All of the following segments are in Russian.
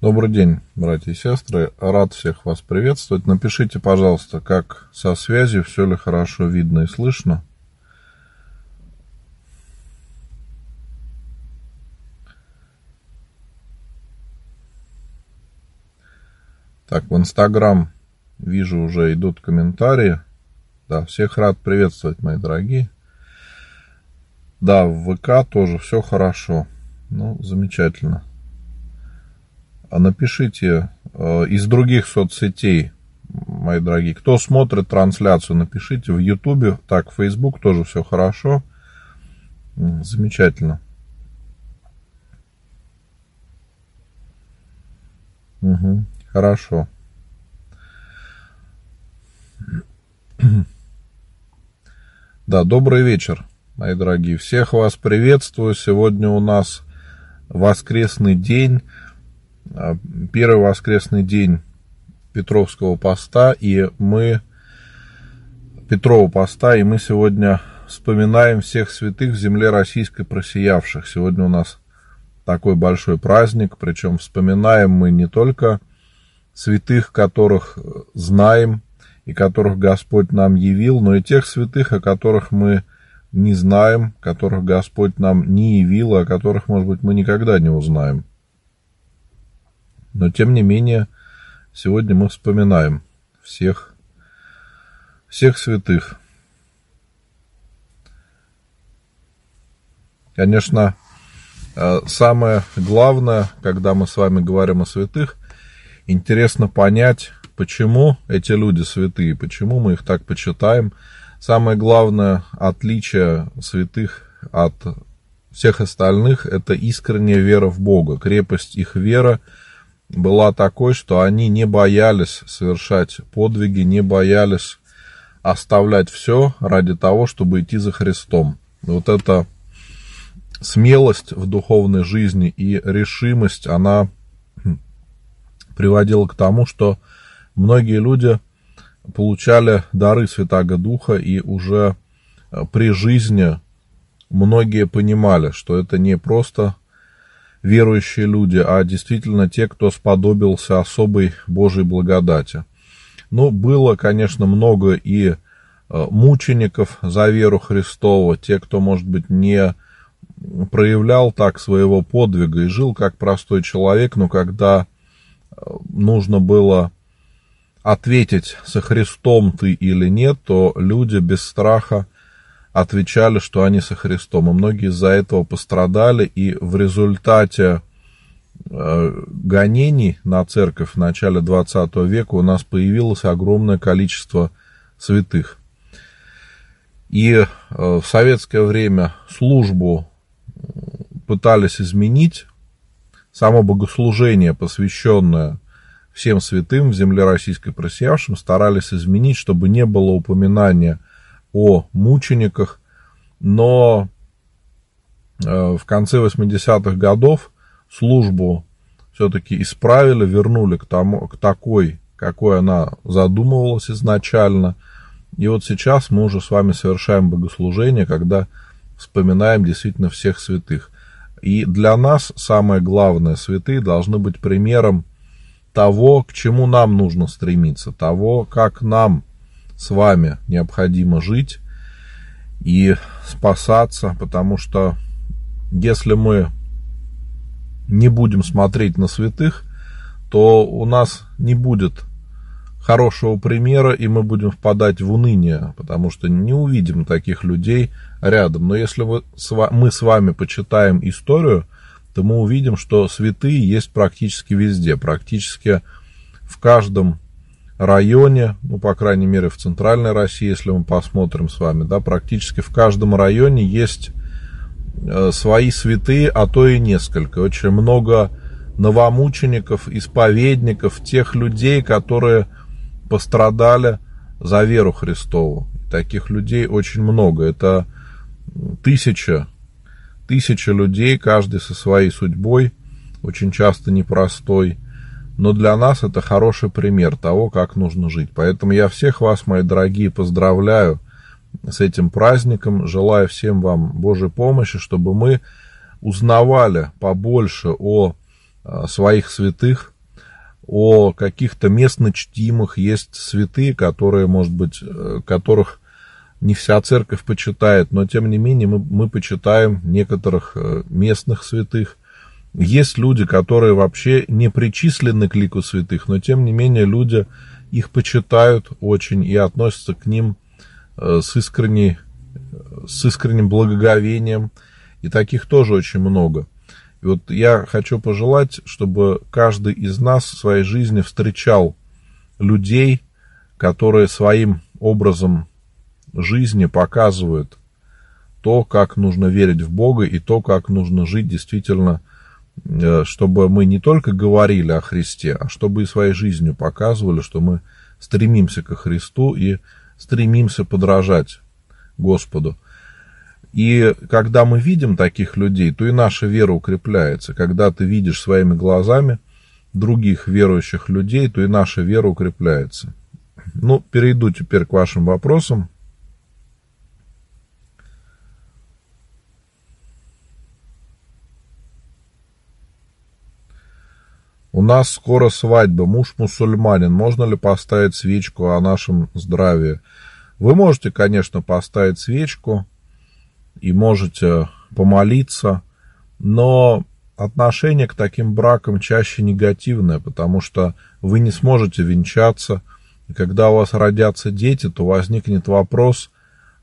Добрый день, братья и сестры. Рад всех вас приветствовать. Напишите, пожалуйста, как со связью, все ли хорошо видно и слышно. Так, в Инстаграм вижу уже идут комментарии. Да, всех рад приветствовать, мои дорогие. Да, в ВК тоже все хорошо. Ну, замечательно. А напишите э, из других соцсетей, мои дорогие, кто смотрит трансляцию, напишите в Ютубе, так, Фейсбук тоже все хорошо. Замечательно. Угу, хорошо. Да, добрый вечер, мои дорогие. Всех вас приветствую. Сегодня у нас воскресный день, первый воскресный день Петровского поста, и мы Петрова поста, и мы сегодня вспоминаем всех святых в земле российской просиявших. Сегодня у нас такой большой праздник, причем вспоминаем мы не только святых, которых знаем, и которых Господь нам явил, но и тех святых, о которых мы не знаем, которых Господь нам не явил, о которых, может быть, мы никогда не узнаем. Но, тем не менее, сегодня мы вспоминаем всех, всех святых. Конечно, э, самое главное, когда мы с вами говорим о святых, интересно понять, Почему эти люди святые? Почему мы их так почитаем? Самое главное отличие святых от всех остальных – это искренняя вера в Бога. Крепость их веры была такой, что они не боялись совершать подвиги, не боялись оставлять все ради того, чтобы идти за Христом. Вот эта смелость в духовной жизни и решимость, она приводила к тому, что многие люди получали дары Святаго Духа, и уже э, при жизни многие понимали, что это не просто верующие люди, а действительно те, кто сподобился особой Божьей благодати. Ну, было, конечно, много и э, мучеников за веру Христову, те, кто, может быть, не проявлял так своего подвига и жил как простой человек, но когда э, нужно было ответить, со Христом ты или нет, то люди без страха отвечали, что они со Христом. И многие из-за этого пострадали, и в результате э, гонений на церковь в начале 20 века у нас появилось огромное количество святых. И э, в советское время службу пытались изменить, само богослужение, посвященное всем святым в земле российской просиявшим старались изменить, чтобы не было упоминания о мучениках, но э, в конце 80-х годов службу все-таки исправили, вернули к, тому, к такой, какой она задумывалась изначально. И вот сейчас мы уже с вами совершаем богослужение, когда вспоминаем действительно всех святых. И для нас самое главное, святые должны быть примером того, к чему нам нужно стремиться, того, как нам с вами необходимо жить и спасаться, потому что если мы не будем смотреть на святых, то у нас не будет хорошего примера, и мы будем впадать в уныние, потому что не увидим таких людей рядом. Но если мы с вами почитаем историю, то мы увидим, что святые есть практически везде, практически в каждом районе, ну, по крайней мере, в центральной России, если мы посмотрим с вами, да, практически в каждом районе есть э, свои святые, а то и несколько. Очень много новомучеников, исповедников, тех людей, которые пострадали за веру Христову. Таких людей очень много. Это тысяча тысяча людей, каждый со своей судьбой, очень часто непростой. Но для нас это хороший пример того, как нужно жить. Поэтому я всех вас, мои дорогие, поздравляю с этим праздником. Желаю всем вам Божьей помощи, чтобы мы узнавали побольше о своих святых, о каких-то местно чтимых. Есть святые, которые, может быть, которых не вся церковь почитает, но тем не менее мы, мы почитаем некоторых э, местных святых. Есть люди, которые вообще не причислены к лику святых, но тем не менее люди их почитают очень и относятся к ним э, с, искренней, с искренним благоговением. И таких тоже очень много. И вот я хочу пожелать, чтобы каждый из нас в своей жизни встречал людей, которые своим образом жизни показывают то, как нужно верить в Бога и то, как нужно жить действительно, чтобы мы не только говорили о Христе, а чтобы и своей жизнью показывали, что мы стремимся ко Христу и стремимся подражать Господу. И когда мы видим таких людей, то и наша вера укрепляется. Когда ты видишь своими глазами других верующих людей, то и наша вера укрепляется. Ну, перейду теперь к вашим вопросам. У нас скоро свадьба, муж мусульманин, можно ли поставить свечку о нашем здравии? Вы можете, конечно, поставить свечку и можете помолиться, но отношение к таким бракам чаще негативное, потому что вы не сможете венчаться, и когда у вас родятся дети, то возникнет вопрос,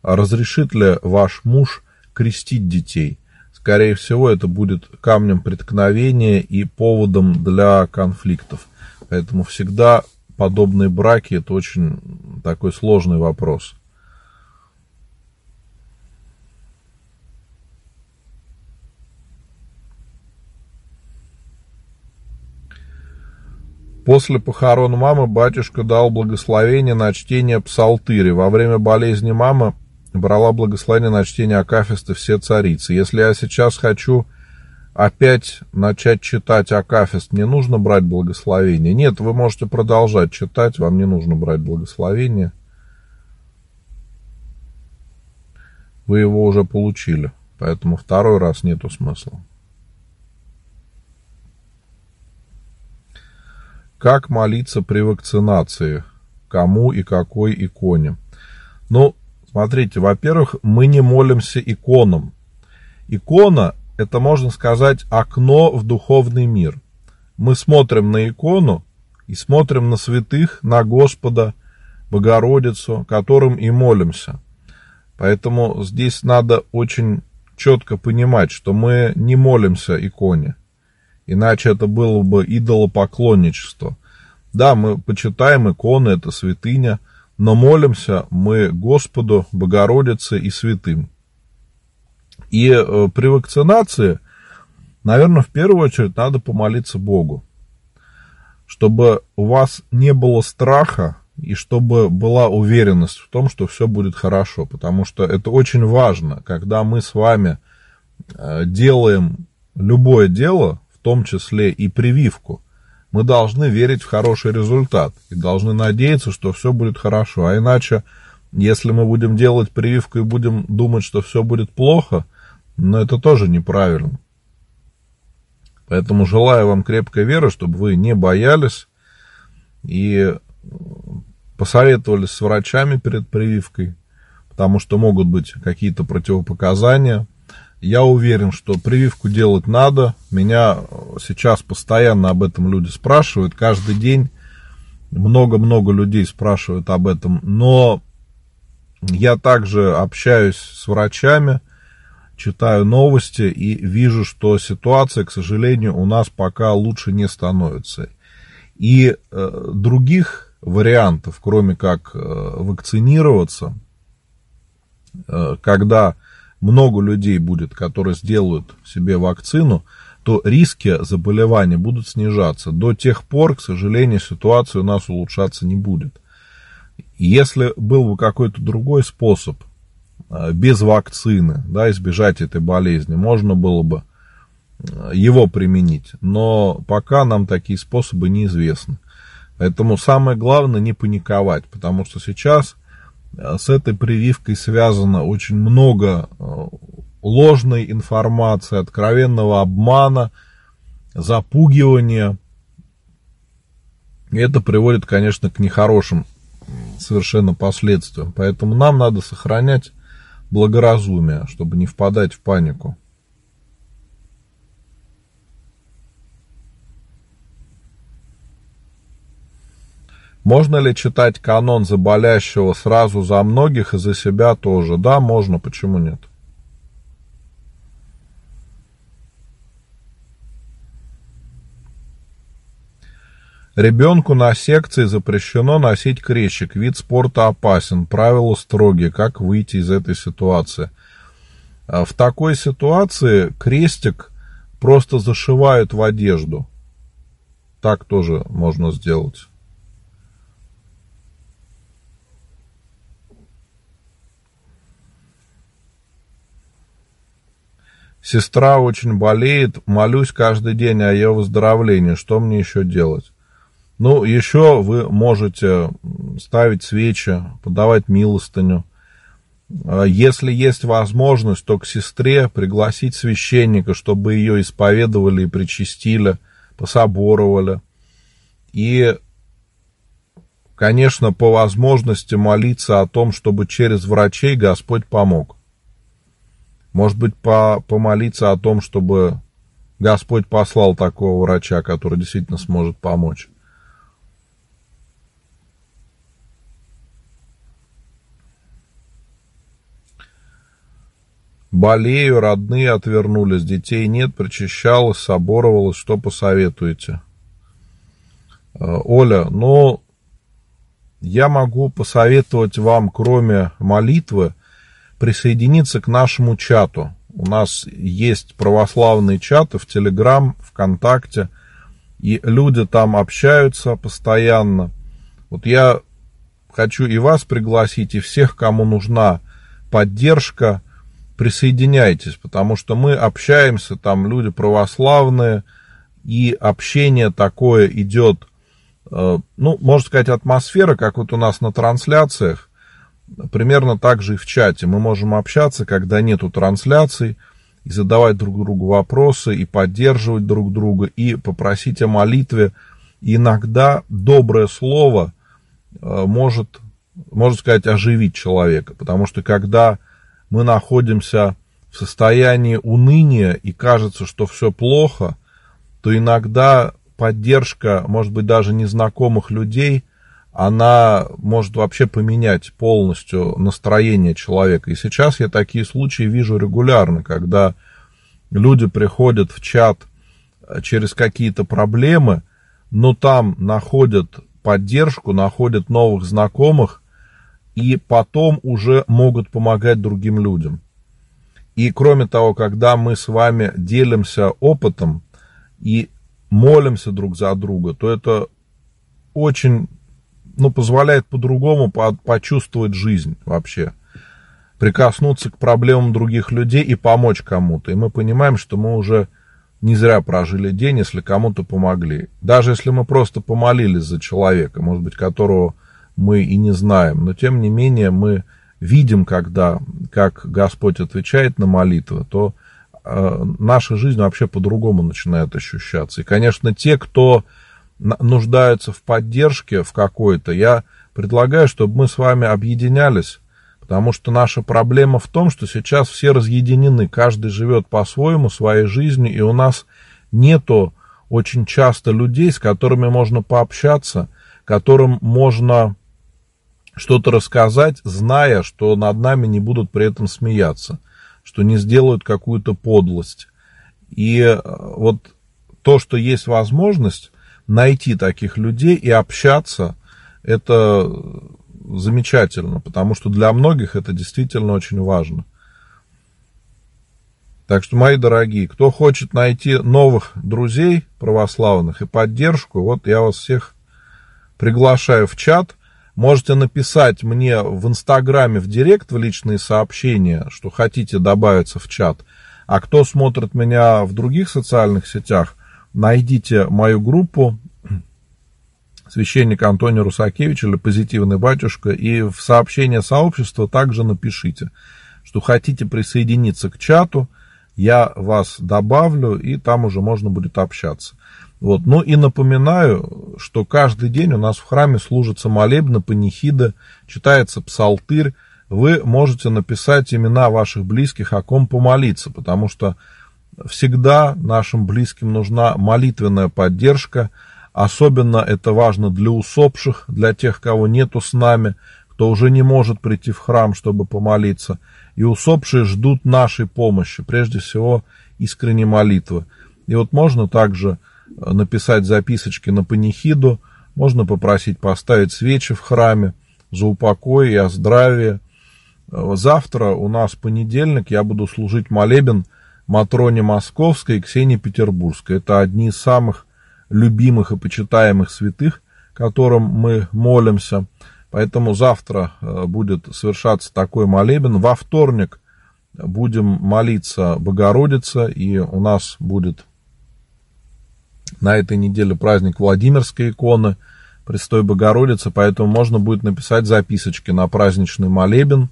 а разрешит ли ваш муж крестить детей – скорее всего, это будет камнем преткновения и поводом для конфликтов. Поэтому всегда подобные браки это очень такой сложный вопрос. После похорон мамы батюшка дал благословение на чтение псалтыри. Во время болезни мамы брала благословение на чтение Акафиста «Все царицы». Если я сейчас хочу опять начать читать Акафист, мне нужно брать благословение? Нет, вы можете продолжать читать, вам не нужно брать благословение. Вы его уже получили, поэтому второй раз нету смысла. Как молиться при вакцинации? Кому и какой иконе? Ну, Смотрите, во-первых, мы не молимся иконам. Икона – это, можно сказать, окно в духовный мир. Мы смотрим на икону и смотрим на святых, на Господа, Богородицу, которым и молимся. Поэтому здесь надо очень четко понимать, что мы не молимся иконе. Иначе это было бы идолопоклонничество. Да, мы почитаем иконы, это святыня – но молимся мы Господу, Богородице и святым. И э, при вакцинации, наверное, в первую очередь надо помолиться Богу, чтобы у вас не было страха и чтобы была уверенность в том, что все будет хорошо, потому что это очень важно, когда мы с вами э, делаем любое дело, в том числе и прививку, мы должны верить в хороший результат и должны надеяться, что все будет хорошо. А иначе, если мы будем делать прививку и будем думать, что все будет плохо, но это тоже неправильно. Поэтому желаю вам крепкой веры, чтобы вы не боялись и посоветовались с врачами перед прививкой, потому что могут быть какие-то противопоказания. Я уверен, что прививку делать надо. Меня сейчас постоянно об этом люди спрашивают. Каждый день много-много людей спрашивают об этом. Но я также общаюсь с врачами, читаю новости и вижу, что ситуация, к сожалению, у нас пока лучше не становится. И э, других вариантов, кроме как э, вакцинироваться, э, когда много людей будет, которые сделают себе вакцину, то риски заболевания будут снижаться. До тех пор, к сожалению, ситуация у нас улучшаться не будет. Если был бы какой-то другой способ э, без вакцины да, избежать этой болезни, можно было бы э, его применить. Но пока нам такие способы неизвестны. Поэтому самое главное не паниковать, потому что сейчас с этой прививкой связано очень много э, ложной информации, откровенного обмана, запугивание. И это приводит, конечно, к нехорошим совершенно последствиям. Поэтому нам надо сохранять благоразумие, чтобы не впадать в панику. Можно ли читать канон за сразу за многих и за себя тоже? Да, можно, почему нет? Ребенку на секции запрещено носить крещик. Вид спорта опасен. Правила строгие. Как выйти из этой ситуации? А в такой ситуации крестик просто зашивают в одежду. Так тоже можно сделать. Сестра очень болеет, молюсь каждый день о ее выздоровлении. Что мне еще делать? Ну, еще вы можете ставить свечи, подавать милостыню. А если есть возможность, то к сестре пригласить священника, чтобы ее исповедовали и причастили, пособоровали. И, конечно, по возможности молиться о том, чтобы через врачей Господь помог. Может быть, по, помолиться о том, чтобы Господь послал такого врача, который действительно сможет помочь. Болею, родные отвернулись, детей нет, причащалась, соборовалась. Что посоветуете? Э, Оля, ну, я могу посоветовать вам, кроме молитвы, присоединиться к нашему чату. У нас есть православные чаты в Телеграм, ВКонтакте, и люди там общаются постоянно. Вот я хочу и вас пригласить, и всех, кому нужна поддержка, присоединяйтесь, потому что мы общаемся, там люди православные, и общение такое идет, э, ну, можно сказать, атмосфера, как вот у нас на трансляциях, Примерно так же и в чате. Мы можем общаться, когда нету трансляций, и задавать друг другу вопросы, и поддерживать друг друга, и попросить о молитве. И иногда доброе слово э, может, можно сказать, оживить человека. Потому что когда мы находимся в состоянии уныния и кажется, что все плохо, то иногда поддержка, может быть, даже незнакомых людей – она может вообще поменять полностью настроение человека. И сейчас я такие случаи вижу регулярно, когда люди приходят в чат э, через какие-то проблемы, но там находят поддержку, находят новых знакомых, и потом уже могут помогать другим людям. И кроме того, когда мы с вами делимся опытом и молимся друг за друга, то это очень ну, позволяет по-другому почувствовать жизнь вообще. Прикоснуться к проблемам других людей и помочь кому-то. И мы понимаем, что мы уже не зря прожили день, если кому-то помогли. Даже если мы просто помолились за человека, может быть, которого мы и не знаем. Но тем не менее мы видим, когда, как Господь отвечает на молитвы, то э, наша жизнь вообще по-другому начинает ощущаться. И, конечно, те, кто нуждаются в поддержке в какой-то, я предлагаю, чтобы мы с вами объединялись, потому что наша проблема в том, что сейчас все разъединены, каждый живет по-своему, своей жизнью, и у нас нету очень часто людей, с которыми можно пообщаться, которым можно что-то рассказать, зная, что над нами не будут при этом смеяться, что не сделают какую-то подлость. И э, вот то, что есть возможность, найти таких людей и общаться, это замечательно, потому что для многих это действительно очень важно. Так что, мои дорогие, кто хочет найти новых друзей православных и поддержку, вот я вас всех приглашаю в чат. Можете написать мне в Инстаграме в Директ в личные сообщения, что хотите добавиться в чат. А кто смотрит меня в других социальных сетях, найдите мою группу священник Антоний Русакевич или позитивный батюшка, и в сообщение сообщества также напишите, что хотите присоединиться к чату, я вас добавлю, и там уже можно будет общаться. Вот. Ну и напоминаю, что каждый день у нас в храме служится молебны, панихиды, читается псалтырь. Вы можете написать имена ваших близких, о ком помолиться, потому что всегда нашим близким нужна молитвенная поддержка. Особенно это важно для усопших, для тех, кого нету с нами, кто уже не может прийти в храм, чтобы помолиться. И усопшие ждут нашей помощи, прежде всего искренней молитвы. И вот можно также э, написать записочки на панихиду, можно попросить поставить свечи в храме за упокой и о здравии. Э, завтра у нас понедельник, я буду служить молебен Матроне Московской и Ксении Петербургской. Это одни из самых любимых и почитаемых святых, которым мы молимся. Поэтому завтра э, будет совершаться такой молебен. Во вторник будем молиться Богородица, и у нас будет на этой неделе праздник Владимирской иконы, Престой Богородицы, поэтому можно будет написать записочки на праздничный молебен,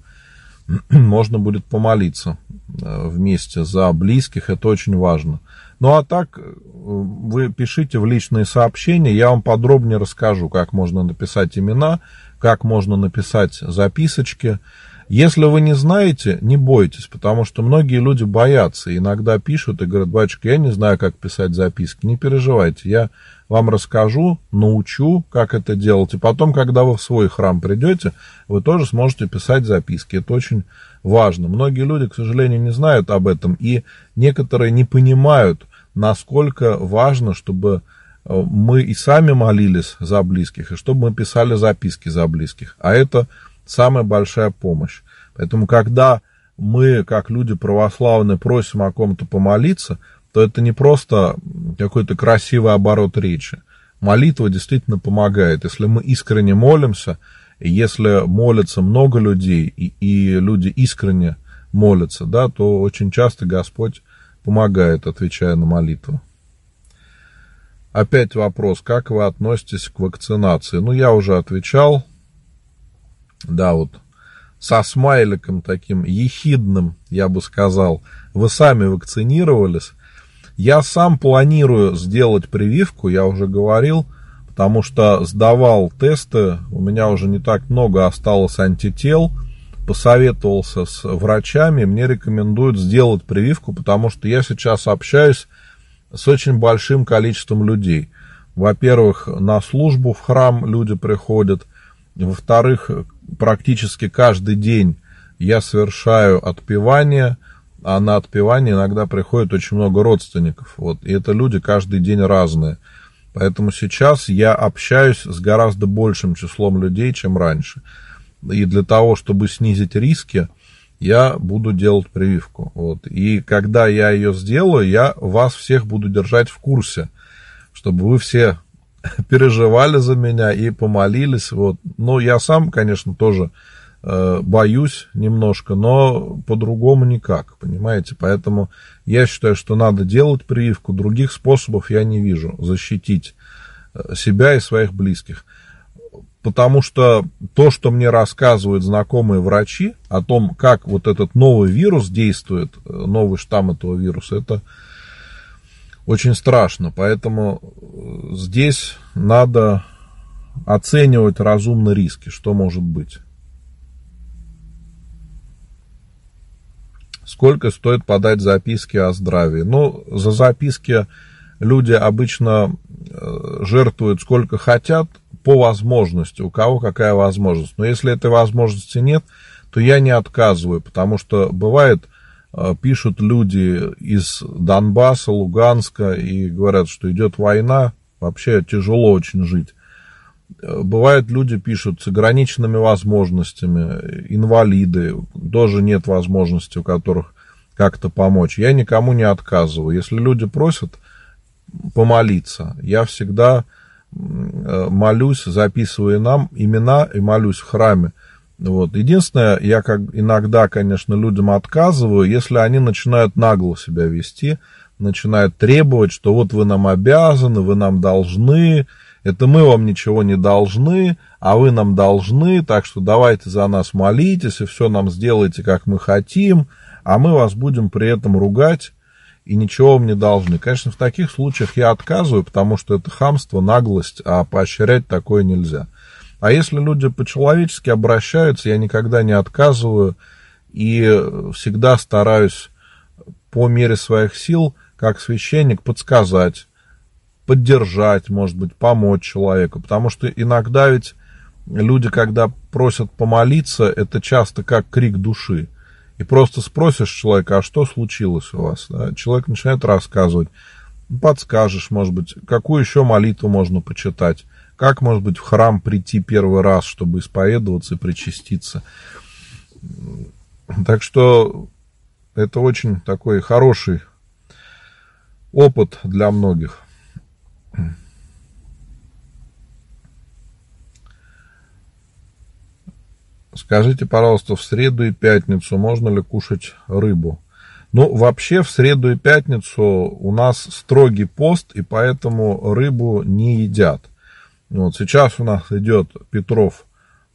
можно будет помолиться э, вместе за близких, это очень важно. Ну а так, э, вы пишите в личные сообщения, я вам подробнее расскажу, как можно написать имена, как можно написать записочки. Если вы не знаете, не бойтесь, потому что многие люди боятся, иногда пишут и говорят, батюшка, я не знаю, как писать записки, не переживайте, я вам расскажу, научу, как это делать, и потом, когда вы в свой храм придете, вы тоже сможете писать записки, это очень важно. Многие люди, к сожалению, не знают об этом, и некоторые не понимают, насколько важно, чтобы э, мы и сами молились за близких, и чтобы мы писали записки за близких. А это самая большая помощь. Поэтому, когда мы, как люди православные, просим о ком-то помолиться, то это не просто какой-то красивый оборот речи. Молитва действительно помогает. Если мы искренне молимся, если молятся много людей, и, и люди искренне молятся, да, то очень часто Господь помогает, отвечая на молитву. Опять вопрос, как вы относитесь к вакцинации? Ну, я уже отвечал. Да, вот со смайликом таким ехидным, я бы сказал. Вы сами вакцинировались. Я сам планирую сделать прививку, я уже говорил, потому что сдавал тесты, у меня уже не так много осталось антител – посоветовался с врачами, мне рекомендуют сделать прививку, потому что я сейчас общаюсь с очень большим количеством людей. Во-первых, на службу в храм люди приходят. Во-вторых, практически каждый день я совершаю отпевание, а на отпевание иногда приходит очень много родственников. Вот, и это люди каждый день разные. Поэтому сейчас я общаюсь с гораздо большим числом людей, чем раньше и для того, чтобы снизить риски, я буду делать прививку. Вот. И когда я ее сделаю, я вас всех буду держать в курсе, чтобы вы все переживали за меня и помолились. Вот. Но я сам, конечно, тоже э, боюсь немножко, но по-другому никак, понимаете? Поэтому я считаю, что надо делать прививку. Других способов я не вижу защитить э, себя и своих близких потому что то, что мне рассказывают знакомые врачи о том, как вот этот новый вирус действует, э, новый штамм этого вируса, это очень страшно. Поэтому э, здесь надо оценивать разумно риски, что может быть. Сколько стоит подать записки о здравии? Ну, за записки люди обычно э, жертвуют сколько хотят, по возможности, у кого какая возможность. Но если этой возможности нет, то я не отказываю, потому что бывает, пишут люди из Донбасса, Луганска и говорят, что идет война, вообще тяжело очень жить. Э, бывает, люди пишут с ограниченными возможностями, инвалиды, тоже нет возможности, у которых как-то помочь. Я никому не отказываю. Если люди просят помолиться, я всегда Э, молюсь, записываю нам имена и молюсь в храме. Вот. Единственное, я как иногда, конечно, людям отказываю, если они начинают нагло себя вести, начинают требовать, что вот вы нам обязаны, вы нам должны, это мы вам ничего не должны, а вы нам должны, так что давайте за нас молитесь и все нам сделайте, как мы хотим, а мы вас будем при этом ругать и ничего вам не должны. Конечно, в таких случаях я отказываю, потому что это хамство, наглость, а поощрять такое нельзя. А если люди по-человечески обращаются, я никогда не отказываю и всегда стараюсь по мере своих сил, как священник, подсказать, поддержать, может быть, помочь человеку. Потому что иногда ведь люди, когда просят помолиться, это часто как крик души. И просто спросишь человека, а что случилось у вас? Человек начинает рассказывать. Подскажешь, может быть, какую еще молитву можно почитать. Как, может быть, в храм прийти первый раз, чтобы исповедоваться и причаститься. Так что это очень такой хороший опыт для многих. Скажите, пожалуйста, в среду и пятницу можно ли кушать рыбу? Ну, вообще в среду и пятницу у нас строгий пост, и поэтому рыбу не едят. Вот сейчас у нас идет Петров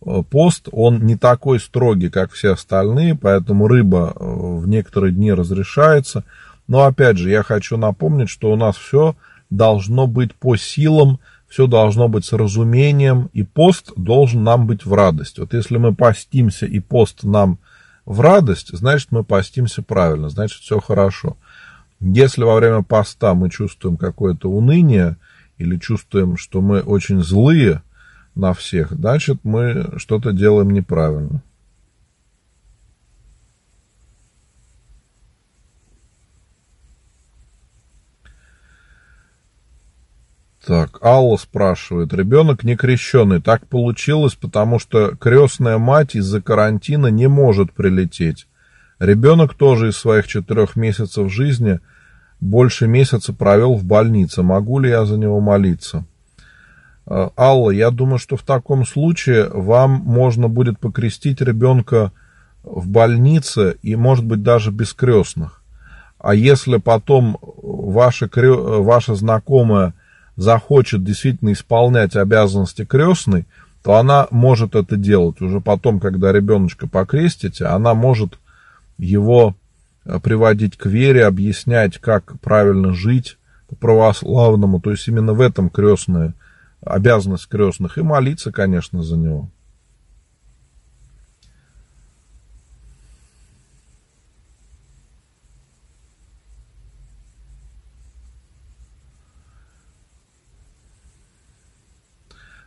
э, пост, он не такой строгий, как все остальные, поэтому рыба э, в некоторые дни разрешается. Но опять же, я хочу напомнить, что у нас все должно быть по силам все должно быть с разумением, и пост должен нам быть в радость. Вот если мы постимся, и пост нам в радость, значит, мы постимся правильно, значит, все хорошо. Если во время поста мы чувствуем какое-то уныние, или чувствуем, что мы очень злые на всех, значит, мы что-то делаем неправильно. Так, Алла спрашивает. Ребенок не крещенный. Так получилось, потому что крестная мать из-за карантина не может прилететь. Ребенок тоже из своих четырех месяцев жизни больше месяца провел в больнице. Могу ли я за него молиться? А, Алла, я думаю, что в таком случае вам можно будет покрестить ребенка в больнице и, может быть, даже без крестных. А если потом ваша, ваша знакомая захочет действительно исполнять обязанности крестной, то она может это делать. Уже потом, когда ребеночка покрестите, она может его э, приводить к вере, объяснять, как правильно жить по православному. То есть именно в этом крестная обязанность крестных. И молиться, конечно, за него.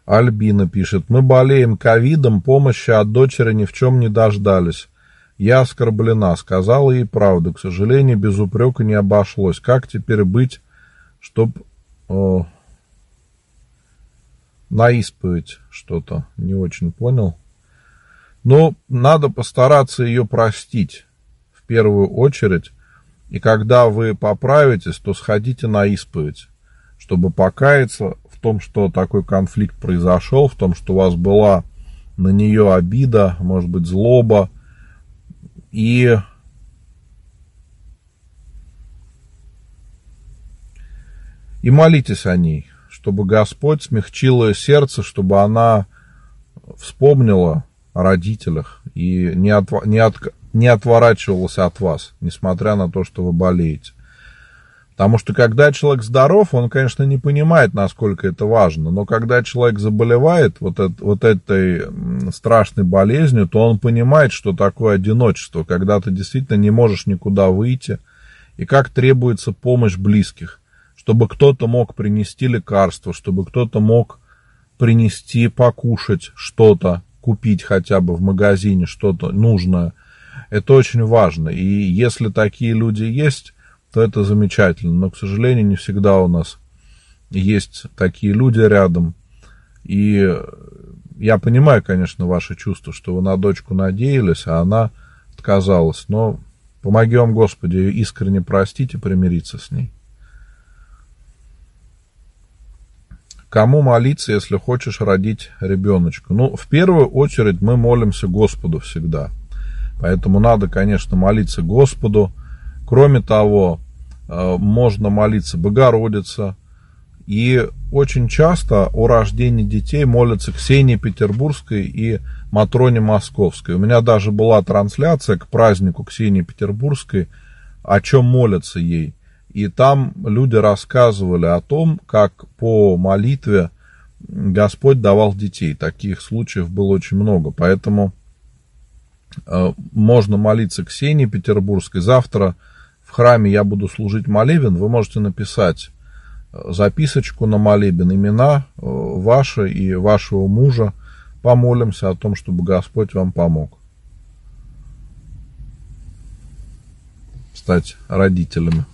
Альбина пишет, мы болеем ковидом, помощи от дочери ни в чем не дождались. Я оскорблена, сказала ей правду. К сожалению, без упрека не обошлось. Как теперь быть, чтоб о, на исповедь что-то? Не очень понял. Но надо постараться ее простить в первую очередь. И когда вы поправитесь, то сходите на исповедь, чтобы покаяться том, что такой конфликт произошел, в том, что у вас была на нее обида, может быть, злоба, и и молитесь о ней, чтобы Господь смягчил ее сердце, чтобы она вспомнила о родителях и не, от, не, от, не отворачивалась от вас, несмотря на то, что вы болеете. Потому что когда человек здоров, он, конечно, не понимает, насколько это важно. Но когда человек заболевает вот, это, вот этой страшной болезнью, то он понимает, что такое одиночество, когда ты действительно не можешь никуда выйти, и как требуется помощь близких, чтобы кто-то мог принести лекарство, чтобы кто-то мог принести покушать что-то, купить хотя бы в магазине что-то нужное. Это очень важно. И если такие люди есть, то это замечательно. Но, к сожалению, не всегда у нас есть такие люди рядом. И я понимаю, конечно, ваше чувство, что вы на дочку надеялись, а она отказалась. Но помоги вам, Господи, искренне простить и примириться с ней. Кому молиться, если хочешь родить ребеночка? Ну, в первую очередь мы молимся Господу всегда. Поэтому надо, конечно, молиться Господу, Кроме того, э, можно молиться Богородица И очень часто о рождении детей молятся Ксении Петербургской и Матроне Московской. У меня даже была трансляция к празднику Ксении Петербургской, о чем молятся ей. И там люди рассказывали о том, как по молитве Господь давал детей. Таких случаев было очень много. Поэтому э, можно молиться Ксении Петербургской. Завтра в храме я буду служить молебен. Вы можете написать э, записочку на молебен, имена э, ваши и вашего мужа. Помолимся о том, чтобы Господь вам помог. Стать родителями.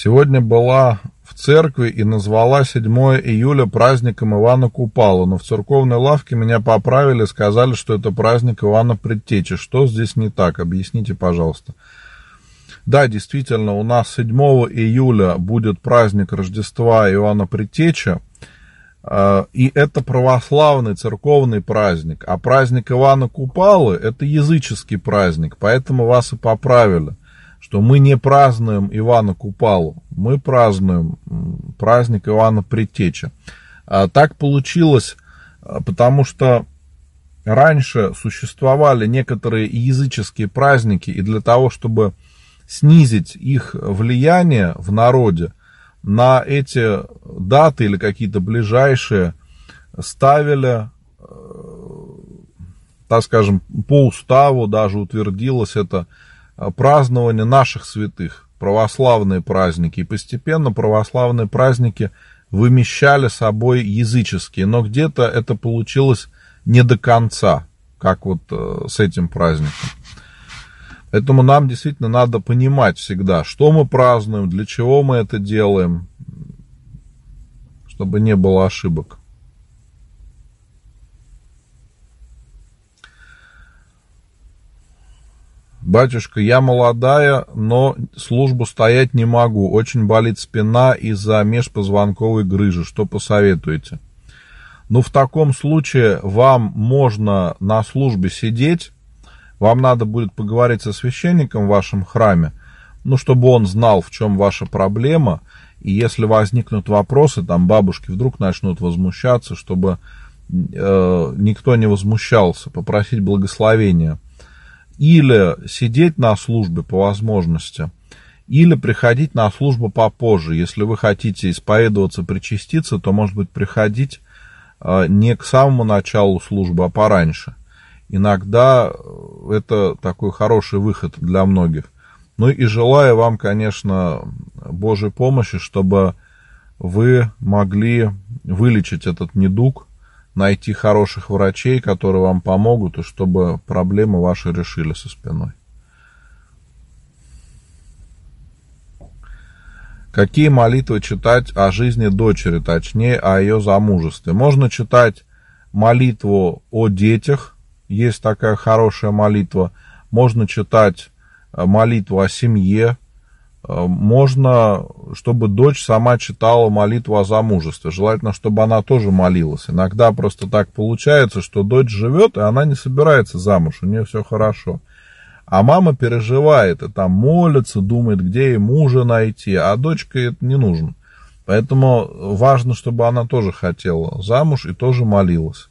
Сегодня была в церкви и назвала 7 июля праздником Ивана Купала, но в церковной лавке меня поправили, сказали, что это праздник Ивана Предтечи. Что здесь не так? Объясните, пожалуйста. Да, действительно, у нас 7 июля будет праздник Рождества Иоанна Предтеча, э, и это православный церковный праздник, а праздник Ивана Купалы это языческий праздник, поэтому вас и поправили – что мы не празднуем Ивана Купалу, мы празднуем праздник Ивана Предтеча. А так получилось, а, потому что раньше существовали некоторые языческие праздники, и для того, чтобы снизить их влияние в народе, на эти даты или какие-то ближайшие ставили, э, так скажем, по уставу даже утвердилось это празднование наших святых, православные праздники. И постепенно православные праздники вымещали собой языческие. Но где-то это получилось не до конца, как вот э, с этим праздником. Поэтому нам действительно надо понимать всегда, что мы празднуем, для чего мы это делаем, чтобы не было ошибок. Батюшка, я молодая, но службу стоять не могу. Очень болит спина из-за межпозвонковой грыжи. Что посоветуете? Ну, в таком случае вам можно на службе сидеть. Вам надо будет поговорить со священником в вашем храме, ну, чтобы он знал, в чем ваша проблема. И если возникнут вопросы, там бабушки вдруг начнут возмущаться, чтобы э, никто не возмущался, попросить благословения или сидеть на службе по возможности, или приходить на службу попозже. Если вы хотите исповедоваться, причаститься, то, может быть, приходить а, не к самому началу службы, а пораньше. Иногда э, это такой хороший выход для многих. Ну и желаю вам, конечно, Божьей помощи, чтобы вы могли вылечить этот недуг, найти хороших врачей, которые вам помогут, и чтобы проблемы ваши решили со спиной. Какие молитвы читать о жизни дочери, точнее о ее замужестве? Можно читать молитву о детях, есть такая хорошая молитва. Можно читать молитву о семье, Э, можно, чтобы дочь сама читала молитву о замужестве. Желательно, чтобы она тоже молилась. Иногда просто так получается, что дочь живет, и она не собирается замуж, у нее все хорошо. А мама переживает и там молится, думает, где ей мужа найти, а дочке это не нужно. Поэтому важно, чтобы она тоже хотела замуж и тоже молилась.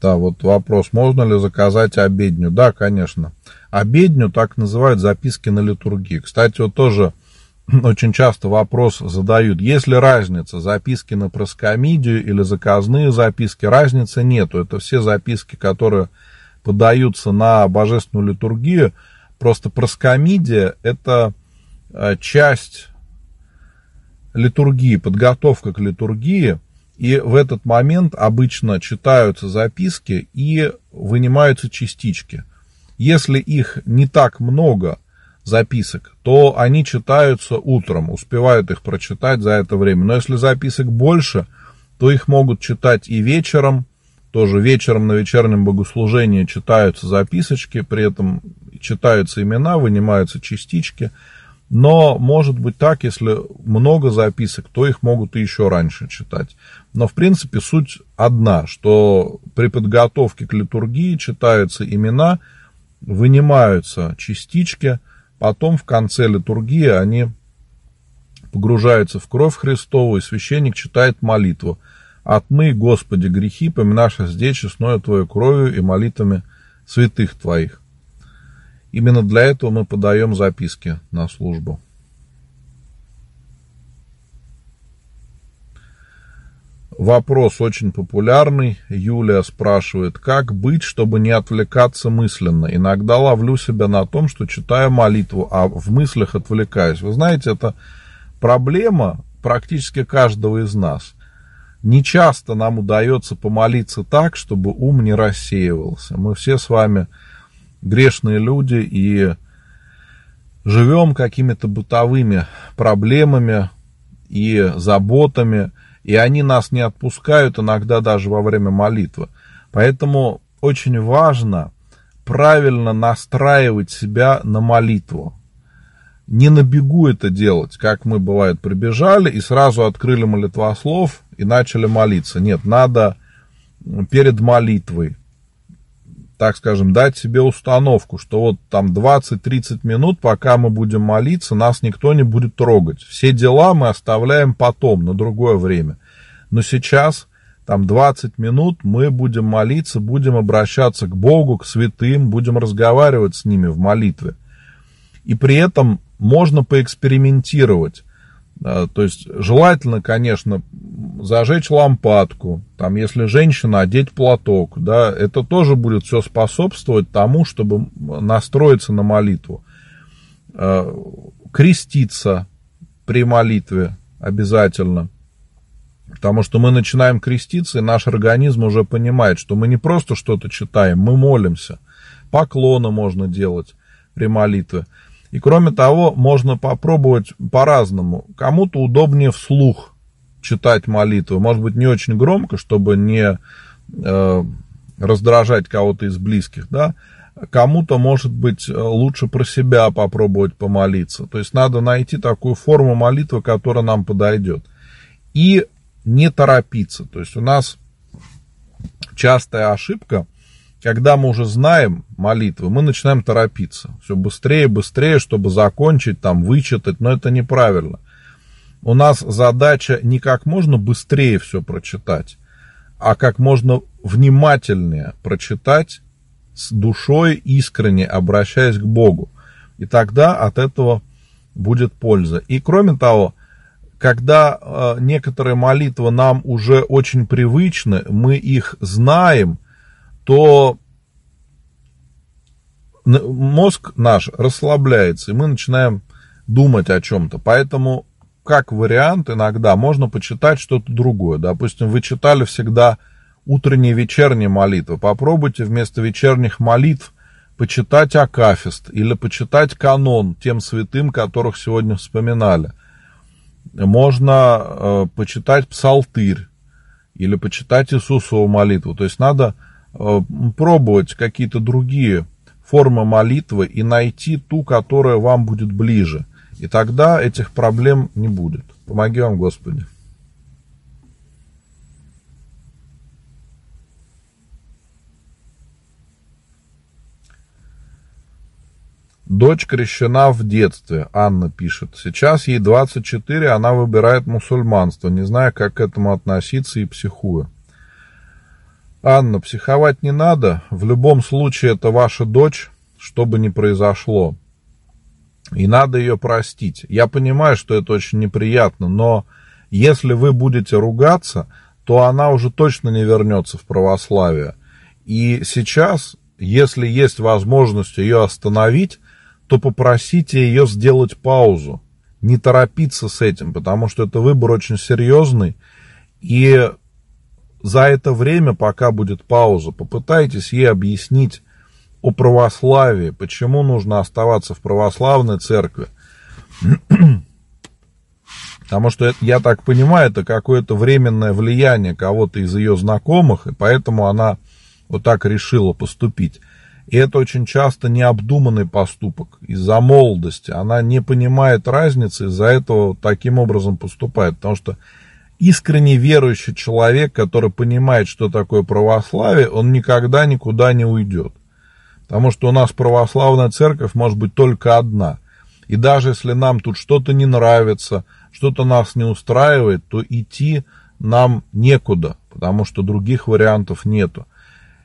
Да, вот вопрос, можно ли заказать обедню? Да, конечно. Обедню так называют записки на литургии. Кстати, вот тоже очень часто вопрос задают, есть ли разница, записки на проскомидию или заказные записки, разницы нету. Это все записки, которые подаются на божественную литургию. Просто проскомидия – это э, часть литургии, подготовка к литургии – И в этот момент обычно читаются записки и вынимаются частички. Если их не так много, записок, то они читаются утром, успевают их прочитать за это время. Но если записок больше, то их могут читать и вечером, тоже вечером на вечернем богослужении читаются записочки, при этом читаются имена, вынимаются частички. Но может быть так, если много записок, то их могут и еще раньше читать. Но в принципе суть одна, что при подготовке к литургии читаются имена, вынимаются частички, потом в конце литургии они погружаются в кровь Христову, и священник читает молитву – Отмый, Господи, грехи, поминаши здесь честною Твою кровью и молитвами святых Твоих. Именно для этого мы подаем записки на службу. Вопрос очень популярный. Юлия спрашивает, как быть, чтобы не отвлекаться мысленно? Иногда ловлю себя на том, что читаю молитву, а в мыслях отвлекаюсь. Вы знаете, это проблема практически каждого из нас не часто нам удается помолиться так, чтобы ум не рассеивался. Мы все с вами грешные люди и живем какими-то бытовыми проблемами и заботами, и они нас не отпускают иногда даже во время молитвы. Поэтому очень важно правильно настраивать себя на молитву не на бегу это делать, как мы, бывает, прибежали и сразу открыли молитвослов и начали молиться. Нет, надо перед молитвой, так скажем, дать себе установку, что вот там 20-30 минут, пока мы будем молиться, нас никто не будет трогать. Все дела мы оставляем потом, на другое время. Но сейчас, там 20 минут, мы будем молиться, будем обращаться к Богу, к святым, будем разговаривать с ними в молитве. И при этом можно поэкспериментировать. То есть желательно, конечно, зажечь лампадку, там, если женщина, одеть платок, да, это тоже будет все способствовать тому, чтобы настроиться на молитву. А, креститься при молитве обязательно, потому что мы начинаем креститься, и наш организм уже понимает, что мы не просто что-то читаем, мы молимся. Поклоны можно делать при молитве. И кроме того, можно попробовать по-разному. Кому-то удобнее вслух читать молитву. Может быть, не очень громко, чтобы не э, раздражать кого-то из близких, да. Кому-то, может быть, лучше про себя попробовать помолиться. То есть надо найти такую форму молитвы, которая нам подойдет. И не торопиться. То есть у нас частая ошибка – когда мы уже знаем молитвы, мы начинаем торопиться. Все быстрее, быстрее, чтобы закончить, там, вычитать, но это неправильно. У нас задача не как можно быстрее все прочитать, а как можно внимательнее прочитать с душой искренне, обращаясь к Богу. И тогда от этого будет польза. И кроме того, когда э, некоторые молитвы нам уже очень привычны, мы их знаем – то мозг наш расслабляется, и мы начинаем думать о чем-то. Поэтому, как вариант, иногда можно почитать что-то другое. Допустим, вы читали всегда утренние и вечерние молитвы. Попробуйте вместо вечерних молитв почитать Акафист или почитать канон тем святым, которых сегодня вспоминали. Можно э, почитать Псалтырь или почитать Иисусову молитву. То есть надо пробовать какие-то другие формы молитвы и найти ту, которая вам будет ближе. И тогда этих проблем не будет. Помоги вам, Господи. Дочь крещена в детстве, Анна пишет. Сейчас ей 24, она выбирает мусульманство, не зная, как к этому относиться и психуя. Анна, психовать не надо. В любом случае это ваша дочь, что бы ни произошло. И надо ее простить. Я понимаю, что это очень неприятно, но если вы будете ругаться, то она уже точно не вернется в православие. И сейчас, если есть возможность ее остановить, то попросите ее сделать паузу. Не торопиться с этим, потому что это выбор очень серьезный. И за это время, пока будет пауза, попытайтесь ей объяснить о православии, почему нужно оставаться в православной церкви. Потому что, я так понимаю, это какое-то временное влияние кого-то из ее знакомых, и поэтому она вот так решила поступить. И это очень часто необдуманный поступок из-за молодости. Она не понимает разницы, из-за этого таким образом поступает. Потому что искренне верующий человек, который понимает, что такое православие, он никогда никуда не уйдет. Потому что у нас православная церковь может быть только одна. И даже если нам тут что-то не нравится, что-то нас не устраивает, то идти нам некуда, потому что других вариантов нету.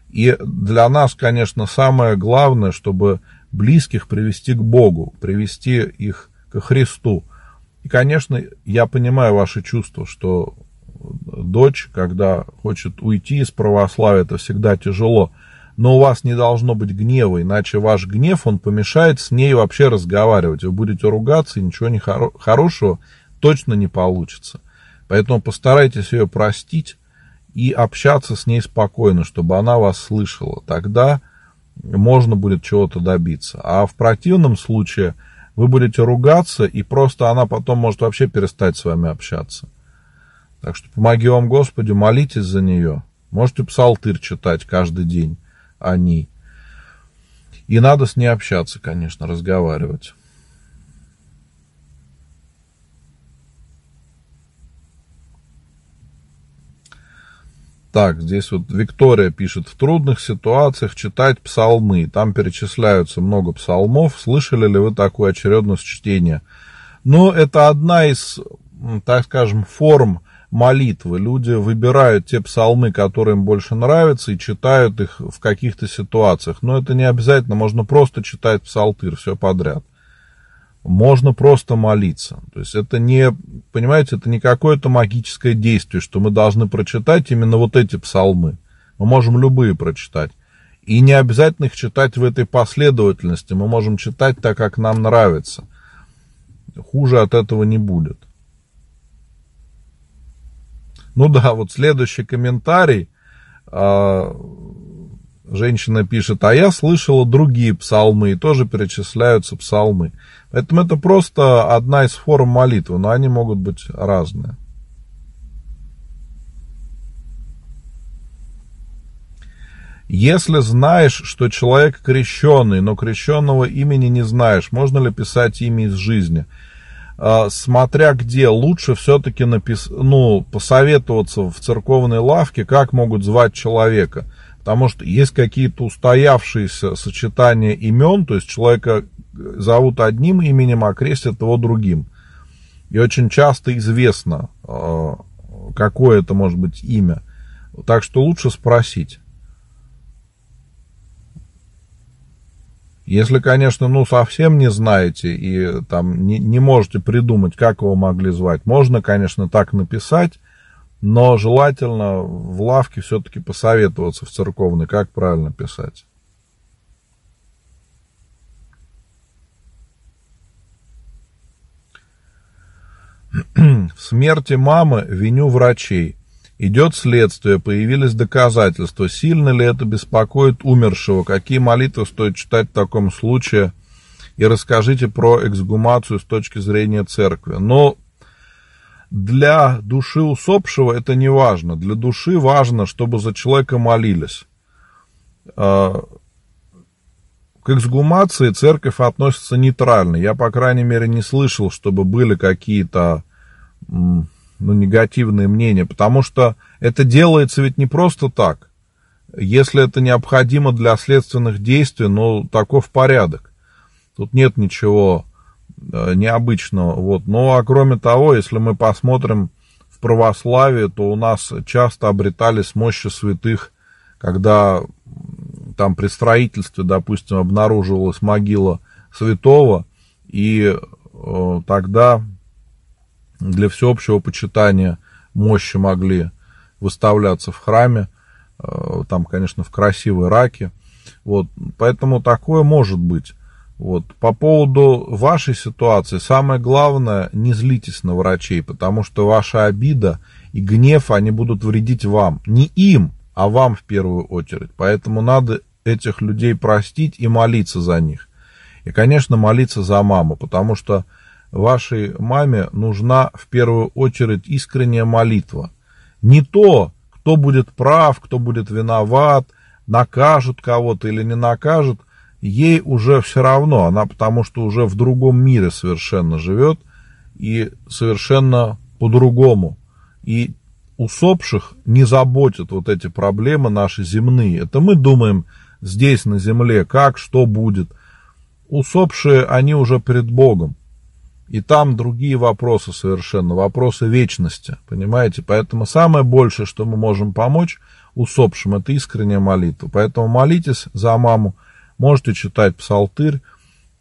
И для нас, конечно, самое главное, чтобы близких привести к Богу, привести их к Христу. И, конечно, я понимаю ваши чувства, что дочь, когда хочет уйти из православия, это всегда тяжело. Но у вас не должно быть гнева, иначе ваш гнев, он помешает с ней вообще разговаривать. Вы будете ругаться, и ничего не хоро- хорошего точно не получится. Поэтому постарайтесь ее простить, и общаться с ней спокойно, чтобы она вас слышала. Тогда можно будет чего-то добиться. А в противном случае вы будете ругаться, и просто она потом может вообще перестать с вами общаться. Так что помоги вам Господи, молитесь за нее. Можете псалтырь читать каждый день о ней. И надо с ней общаться, конечно, разговаривать. Так, здесь вот Виктория пишет, в трудных ситуациях читать псалмы. Там перечисляются много псалмов. Слышали ли вы такую очередность чтения? Ну, это одна из, так скажем, форм молитвы. Люди выбирают те псалмы, которые им больше нравятся, и читают их в каких-то ситуациях. Но это не обязательно, можно просто читать псалтырь, все подряд можно просто молиться. То есть это не, понимаете, это не какое-то магическое действие, что мы должны прочитать именно вот эти псалмы. Мы можем любые прочитать. И не обязательно их читать в этой последовательности. Мы можем читать так, как нам нравится. Хуже от этого не будет. Ну да, вот следующий комментарий. А, женщина пишет, а я слышала другие псалмы, и тоже перечисляются псалмы. Поэтому это просто одна из форм молитвы, но они могут быть разные. Если знаешь, что человек крещенный, но крещенного имени не знаешь, можно ли писать имя из жизни? А, смотря где, лучше все-таки напис... ну, посоветоваться в церковной лавке, как могут звать человека – Потому что есть какие-то устоявшиеся сочетания имен, то есть человека зовут одним именем, а крестят его другим. И очень часто известно, э, какое это может быть имя. Так что лучше спросить. Если, конечно, ну, совсем не знаете и там не, не можете придумать, как его могли звать, можно, конечно, так написать, но желательно в лавке все-таки посоветоваться в церковной, как правильно писать. В смерти мамы виню врачей. Идет следствие, появились доказательства. Сильно ли это беспокоит умершего? Какие молитвы стоит читать в таком случае? И расскажите про эксгумацию с точки зрения церкви. Но для души усопшего это не важно. Для души важно, чтобы за человека молились. А, к эксгумации церковь относится нейтрально. Я, по крайней мере, не слышал, чтобы были какие-то ну, негативные мнения, потому что это делается ведь не просто так. Если это необходимо для следственных действий, ну, таков порядок. Тут нет ничего необычного. Вот. Ну, а кроме того, если мы посмотрим в православие, то у нас часто обретались мощи святых, когда там при строительстве, допустим, обнаруживалась могила святого, и э, тогда для всеобщего почитания мощи могли выставляться в храме, э, там, конечно, в красивой раке. Вот, поэтому такое может быть. Вот. По поводу вашей ситуации, самое главное, не злитесь на врачей, потому что ваша обида и гнев, они будут вредить вам. Не им, а вам в первую очередь. Поэтому надо этих людей простить и молиться за них. И, конечно, молиться за маму, потому что вашей маме нужна в первую очередь искренняя молитва. Не то, кто будет прав, кто будет виноват, накажут кого-то или не накажут – ей уже все равно, она потому что уже в другом мире совершенно живет и совершенно по-другому. И усопших не заботят вот эти проблемы наши земные. Это мы думаем здесь на земле, как, что будет. Усопшие, они уже перед Богом. И там другие вопросы совершенно, вопросы вечности, понимаете? Поэтому самое большее, что мы можем помочь усопшим, это искренняя молитва. Поэтому молитесь за маму, Можете читать псалтырь,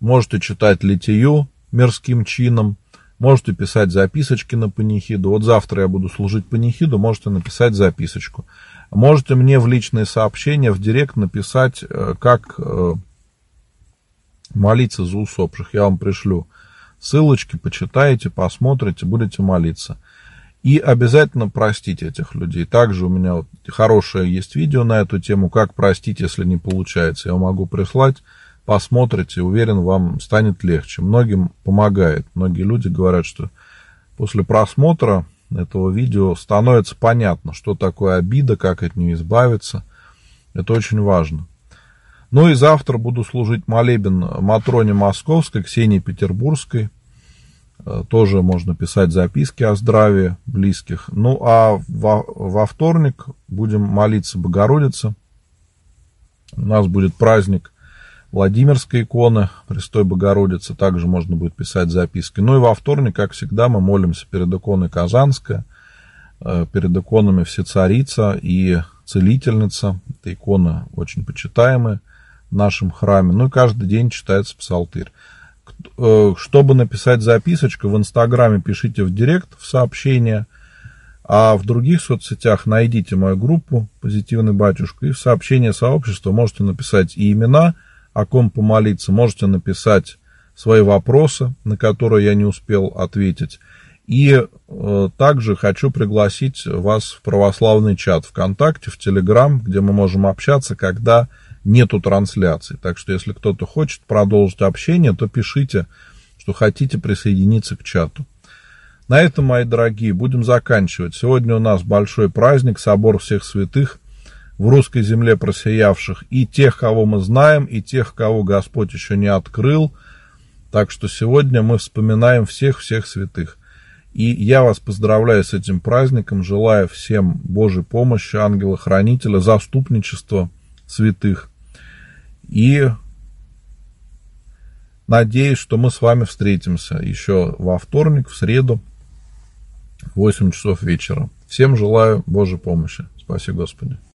можете читать литию мирским чином, можете писать записочки на панихиду. Вот завтра я буду служить панихиду, можете написать записочку. Можете мне в личные сообщения, в директ написать, э, как э, молиться за усопших. Я вам пришлю ссылочки, почитаете, посмотрите, будете молиться. И обязательно простить этих людей. Также у меня вот хорошее есть видео на эту тему, как простить, если не получается. Я могу прислать, посмотрите, уверен, вам станет легче. Многим помогает. Многие люди говорят, что после просмотра этого видео становится понятно, что такое обида, как от нее избавиться. Это очень важно. Ну и завтра буду служить молебен Матроне Московской, Ксении Петербургской. Э, тоже можно писать записки о здравии близких. Ну, а во, во вторник будем молиться Богородице. У нас будет праздник Владимирской иконы Престой Богородицы. Также можно будет писать записки. Ну и во вторник, как всегда, мы молимся перед иконой Казанская, э, перед иконами Всецарица и Целительница. Это икона очень почитаемая в нашем храме. Ну и каждый день читается псалтырь. Э, чтобы написать записочку, в Инстаграме пишите в Директ, в сообщение, а в других соцсетях найдите мою группу «Позитивный батюшка» и в сообщение сообщества можете написать и имена, о ком помолиться, можете написать свои вопросы, на которые я не успел ответить. И э, также хочу пригласить вас в православный чат ВКонтакте, в Телеграм, где мы можем общаться, когда нету трансляции. Так что если кто-то хочет продолжить общение, то пишите, что хотите присоединиться к чату. На этом, мои дорогие, будем заканчивать. Сегодня у нас большой праздник, собор всех святых в русской земле просиявших, и тех, кого мы знаем, и тех, кого Господь еще не открыл. Так что сегодня мы вспоминаем всех-всех святых. И я вас поздравляю с этим праздником, желаю всем Божьей помощи, ангела-хранителя, заступничества святых. И надеюсь, что мы с вами встретимся еще во вторник, в среду, в 8 часов вечера. Всем желаю Божьей помощи. Спасибо, Господи.